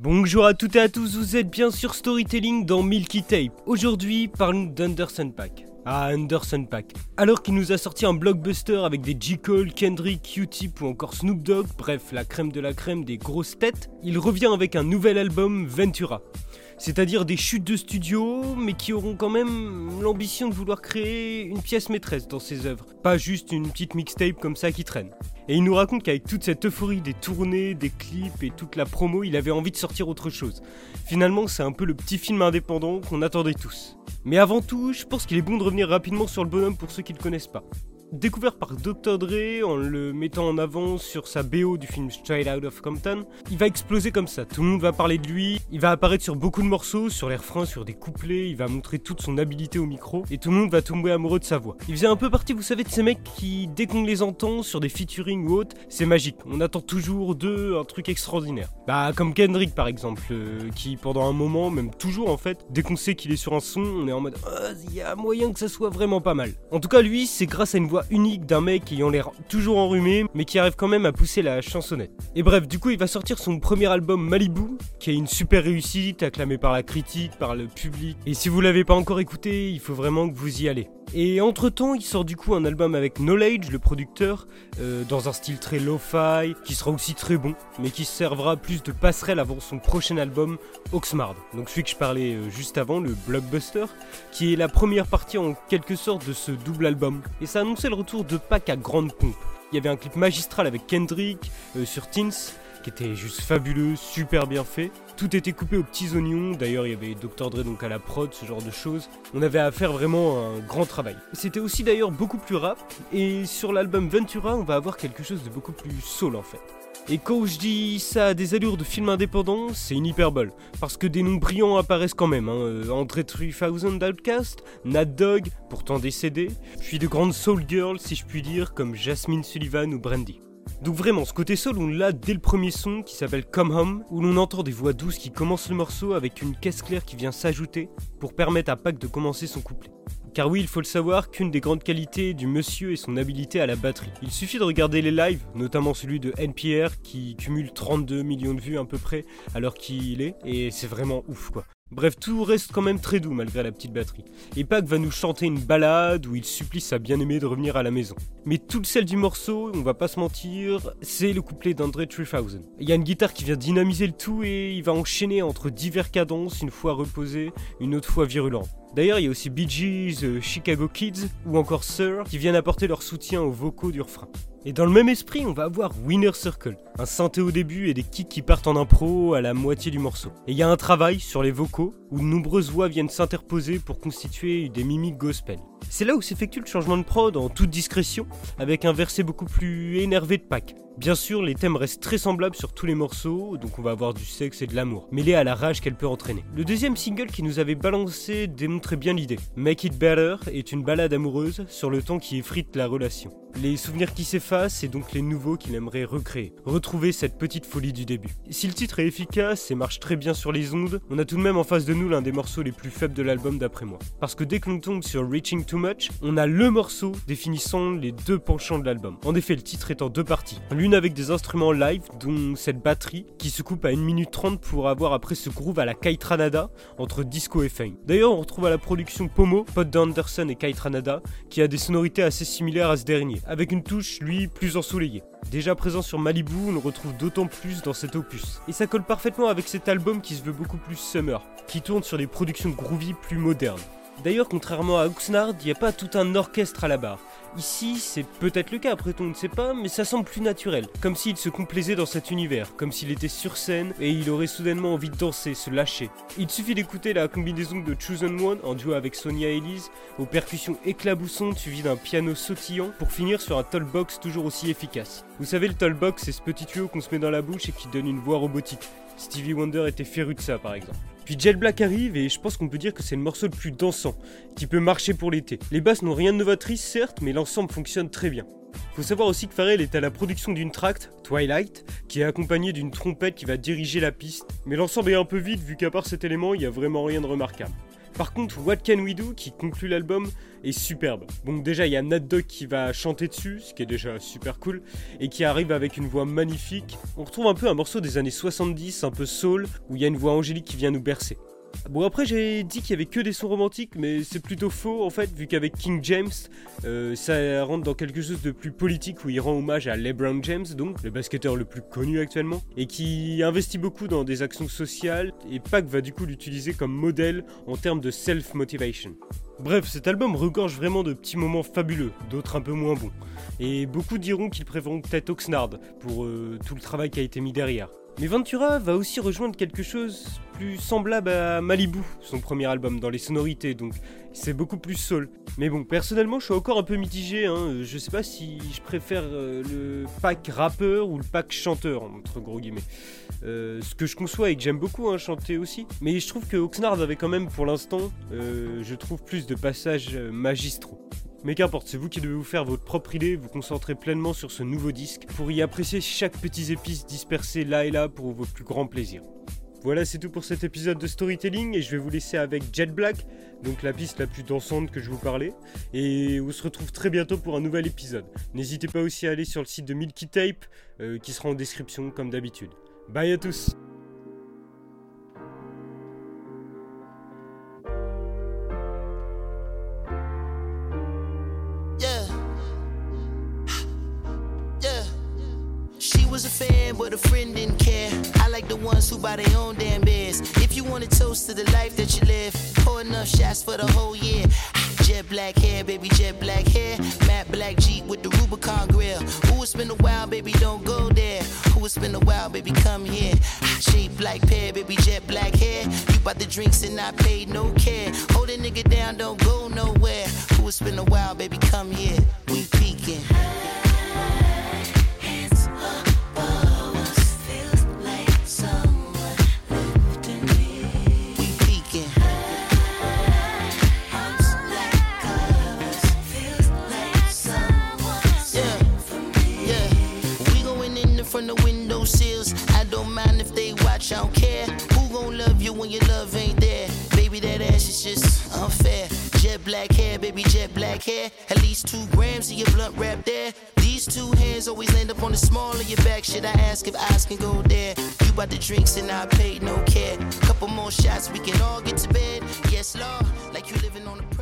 Bonjour à toutes et à tous, vous êtes bien sur Storytelling dans Milky Tape. Aujourd'hui, parlons d'Anderson Pack. Ah, Anderson Pack. Alors qu'il nous a sorti un blockbuster avec des J. Cole, Kendrick, Q-Tip ou encore Snoop Dogg, bref, la crème de la crème des grosses têtes, il revient avec un nouvel album, Ventura c'est-à-dire des chutes de studio, mais qui auront quand même l'ambition de vouloir créer une pièce maîtresse dans ses œuvres, pas juste une petite mixtape comme ça qui traîne. Et il nous raconte qu'avec toute cette euphorie des tournées, des clips et toute la promo, il avait envie de sortir autre chose. Finalement, c'est un peu le petit film indépendant qu'on attendait tous. Mais avant tout, je pense qu'il est bon de revenir rapidement sur le bonhomme pour ceux qui ne le connaissent pas. Découvert par Dr. Dre en le mettant en avant sur sa BO du film Straight Out of Compton, il va exploser comme ça. Tout le monde va parler de lui, il va apparaître sur beaucoup de morceaux, sur les refrains, sur des couplets, il va montrer toute son habileté au micro et tout le monde va tomber amoureux de sa voix. Il faisait un peu partie, vous savez, de ces mecs qui, dès qu'on les entend sur des featuring ou autres, c'est magique. On attend toujours d'eux un truc extraordinaire. Bah, comme Kendrick par exemple, euh, qui pendant un moment, même toujours en fait, dès qu'on sait qu'il est sur un son, on est en mode, ah, il y a moyen que ça soit vraiment pas mal. En tout cas, lui, c'est grâce à une voix unique d'un mec ayant l'air toujours enrhumé, mais qui arrive quand même à pousser la chansonnette. Et bref, du coup, il va sortir son premier album Malibu, qui est une super réussite, acclamé par la critique, par le public. Et si vous l'avez pas encore écouté, il faut vraiment que vous y allez. Et entre temps, il sort du coup un album avec Knowledge, le producteur, euh, dans un style très lo-fi, qui sera aussi très bon, mais qui servira plus de passerelle avant son prochain album, Oxmard. Donc celui que je parlais euh, juste avant, le Blockbuster, qui est la première partie en quelque sorte de ce double album. Et ça annonçait le retour de Pac à grande pompe. Il y avait un clip magistral avec Kendrick euh, sur Teens, qui était juste fabuleux, super bien fait. Tout était coupé aux petits oignons, d'ailleurs il y avait Dr Dre donc à la prod, ce genre de choses. On avait à faire vraiment un grand travail. C'était aussi d'ailleurs beaucoup plus rap, et sur l'album Ventura on va avoir quelque chose de beaucoup plus soul en fait. Et quand je dis ça a des allures de film indépendant, c'est une hyperbole. Parce que des noms brillants apparaissent quand même. Hein. Euh, André 3000 d'Outcast, Nat Dogg, pourtant décédé, puis de grandes soul girls si je puis dire, comme Jasmine Sullivan ou Brandy. Donc vraiment, ce côté soul, on l'a dès le premier son qui s'appelle Come Home, où l'on entend des voix douces qui commencent le morceau avec une caisse claire qui vient s'ajouter pour permettre à Pac de commencer son couplet. Car oui, il faut le savoir qu'une des grandes qualités du monsieur est son habilité à la batterie. Il suffit de regarder les lives, notamment celui de NPR qui cumule 32 millions de vues à peu près à l'heure qu'il est, et c'est vraiment ouf quoi. Bref, tout reste quand même très doux malgré la petite batterie. Et Pac va nous chanter une balade où il supplie sa bien-aimée de revenir à la maison. Mais tout le sel du morceau, on va pas se mentir, c'est le couplet d'André 3000. Il y a une guitare qui vient dynamiser le tout et il va enchaîner entre divers cadences, une fois reposée, une autre fois virulente. D'ailleurs, il y a aussi Bee Gees, euh, Chicago Kids ou encore Sir qui viennent apporter leur soutien aux vocaux du refrain. Et dans le même esprit, on va avoir Winner Circle, un synthé au début et des kicks qui partent en impro à la moitié du morceau. Et il y a un travail sur les vocaux où de nombreuses voix viennent s'interposer pour constituer des mimiques gospel. C'est là où s'effectue le changement de prod en toute discrétion, avec un verset beaucoup plus énervé de Pac. Bien sûr, les thèmes restent très semblables sur tous les morceaux, donc on va avoir du sexe et de l'amour, mêlé à la rage qu'elle peut entraîner. Le deuxième single qui nous avait balancé démontrait bien l'idée. Make It Better est une balade amoureuse sur le temps qui effrite la relation. Les souvenirs qui s'effacent et donc les nouveaux qu'il aimerait recréer. Retrouver cette petite folie du début. Si le titre est efficace et marche très bien sur les ondes, on a tout de même en face de nous l'un des morceaux les plus faibles de l'album d'après moi. Parce que dès que l'on tombe sur Reaching Too Much, on a le morceau définissant les deux penchants de l'album. En effet, le titre est en deux parties. Avec des instruments live, dont cette batterie, qui se coupe à 1 minute 30 pour avoir après ce groove à la Kaitranada entre disco et funk. D'ailleurs, on retrouve à la production Pomo, pote d'Anderson et Kaitranada, qui a des sonorités assez similaires à ce dernier, avec une touche, lui, plus ensoleillée. Déjà présent sur Malibu, on le retrouve d'autant plus dans cet opus. Et ça colle parfaitement avec cet album qui se veut beaucoup plus summer, qui tourne sur des productions groovy plus modernes. D'ailleurs, contrairement à Oxnard, il n'y a pas tout un orchestre à la barre. Ici, c'est peut-être le cas, après tout, on ne sait pas, mais ça semble plus naturel. Comme s'il se complaisait dans cet univers, comme s'il était sur scène et il aurait soudainement envie de danser, se lâcher. Il suffit d'écouter la combinaison de Chosen One en duo avec Sonia Elise, aux percussions éclaboussantes suivies d'un piano sautillant, pour finir sur un tollbox toujours aussi efficace. Vous savez, le tollbox, c'est ce petit tuyau qu'on se met dans la bouche et qui donne une voix robotique. Stevie Wonder était féru de ça, par exemple. Puis Jet Black arrive et je pense qu'on peut dire que c'est le morceau le plus dansant, qui peut marcher pour l'été. Les basses n'ont rien de novatrice certes, mais l'ensemble fonctionne très bien. Faut savoir aussi que Pharrell est à la production d'une tract, Twilight, qui est accompagnée d'une trompette qui va diriger la piste, mais l'ensemble est un peu vide vu qu'à part cet élément, il n'y a vraiment rien de remarquable. Par contre, What Can We Do, qui conclut l'album, est superbe. Bon, déjà, il y a Nat Dog qui va chanter dessus, ce qui est déjà super cool, et qui arrive avec une voix magnifique. On retrouve un peu un morceau des années 70, un peu soul, où il y a une voix angélique qui vient nous bercer. Bon après j'ai dit qu'il y avait que des sons romantiques mais c'est plutôt faux en fait vu qu'avec King James euh, ça rentre dans quelque chose de plus politique où il rend hommage à LeBron James donc le basketteur le plus connu actuellement et qui investit beaucoup dans des actions sociales et Pac va du coup l'utiliser comme modèle en termes de self-motivation. Bref, cet album regorge vraiment de petits moments fabuleux, d'autres un peu moins bons. Et beaucoup diront qu'ils préféreront peut-être Oxnard pour euh, tout le travail qui a été mis derrière. Mais Ventura va aussi rejoindre quelque chose plus semblable à Malibu, son premier album, dans les sonorités, donc c'est beaucoup plus soul. Mais bon, personnellement, je suis encore un peu mitigé, hein. je sais pas si je préfère euh, le pack rappeur ou le pack chanteur, entre gros guillemets. Euh, ce que je conçois et que j'aime beaucoup hein, chanter aussi, mais je trouve que Oxnard avait quand même pour l'instant, euh, je trouve plus de passages magistraux. Mais qu'importe, c'est vous qui devez vous faire votre propre idée, vous concentrer pleinement sur ce nouveau disque pour y apprécier chaque petit épice dispersé là et là pour votre plus grand plaisir. Voilà, c'est tout pour cet épisode de storytelling et je vais vous laisser avec Jet Black, donc la piste la plus dansante que je vous parlais. Et on se retrouve très bientôt pour un nouvel épisode. N'hésitez pas aussi à aller sur le site de Milky Tape euh, qui sera en description comme d'habitude. Bye à tous was a fan, but a friend didn't care. I like the ones who buy their own damn beers. If you want to toast to the life that you live, pour enough shots for the whole year. Jet black hair, baby, jet black hair. Matte black Jeep with the Rubicon grill. Who it's been a while, baby, don't go there. Who it's been a while, baby, come here. Shape like pear, baby, jet black hair. You bought the drinks and I paid no care. Hold a nigga down, don't go nowhere. Who it's been a while, baby, come here. We peeking. Black hair. At least two grams of your blunt wrap there. These two hands always land up on the small of your back. Should I ask if eyes can go there? You bought the drinks and I paid no care. Couple more shots, we can all get to bed. Yes, Lord, like you living on a